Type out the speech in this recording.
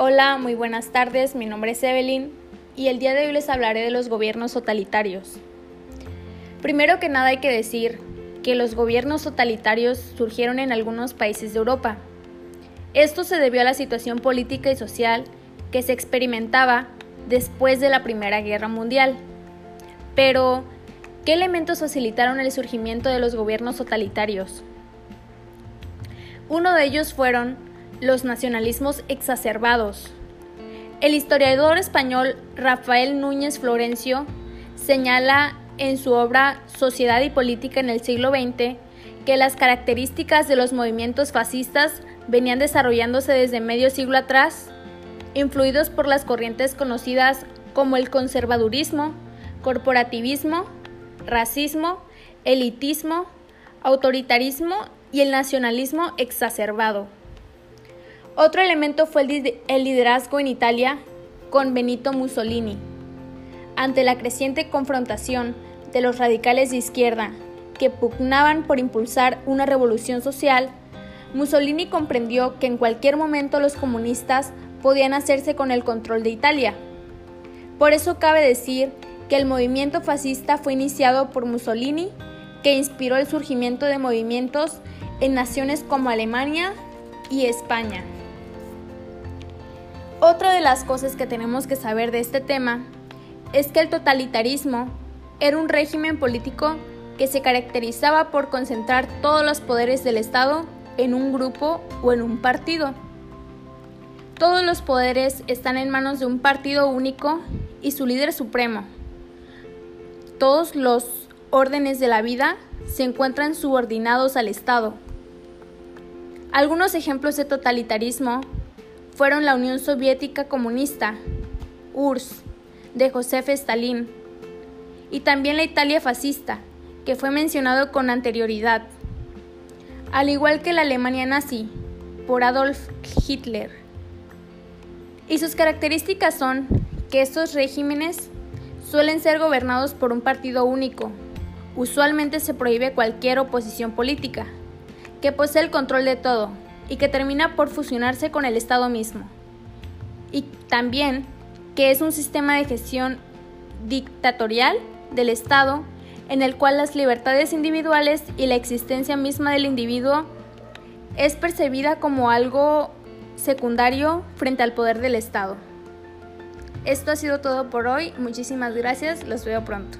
Hola, muy buenas tardes, mi nombre es Evelyn y el día de hoy les hablaré de los gobiernos totalitarios. Primero que nada hay que decir que los gobiernos totalitarios surgieron en algunos países de Europa. Esto se debió a la situación política y social que se experimentaba después de la Primera Guerra Mundial. Pero, ¿qué elementos facilitaron el surgimiento de los gobiernos totalitarios? Uno de ellos fueron los nacionalismos exacerbados. El historiador español Rafael Núñez Florencio señala en su obra Sociedad y Política en el siglo XX que las características de los movimientos fascistas venían desarrollándose desde medio siglo atrás, influidos por las corrientes conocidas como el conservadurismo, corporativismo, racismo, elitismo, autoritarismo y el nacionalismo exacerbado. Otro elemento fue el liderazgo en Italia con Benito Mussolini. Ante la creciente confrontación de los radicales de izquierda que pugnaban por impulsar una revolución social, Mussolini comprendió que en cualquier momento los comunistas podían hacerse con el control de Italia. Por eso cabe decir que el movimiento fascista fue iniciado por Mussolini, que inspiró el surgimiento de movimientos en naciones como Alemania y España. Otra de las cosas que tenemos que saber de este tema es que el totalitarismo era un régimen político que se caracterizaba por concentrar todos los poderes del Estado en un grupo o en un partido. Todos los poderes están en manos de un partido único y su líder supremo. Todos los órdenes de la vida se encuentran subordinados al Estado. Algunos ejemplos de totalitarismo fueron la Unión Soviética Comunista, URSS, de Josef Stalin, y también la Italia fascista, que fue mencionado con anterioridad, al igual que la Alemania nazi, por Adolf Hitler. Y sus características son que estos regímenes suelen ser gobernados por un partido único. Usualmente se prohíbe cualquier oposición política, que posee el control de todo, y que termina por fusionarse con el Estado mismo. Y también que es un sistema de gestión dictatorial del Estado en el cual las libertades individuales y la existencia misma del individuo es percibida como algo secundario frente al poder del Estado. Esto ha sido todo por hoy, muchísimas gracias, los veo pronto.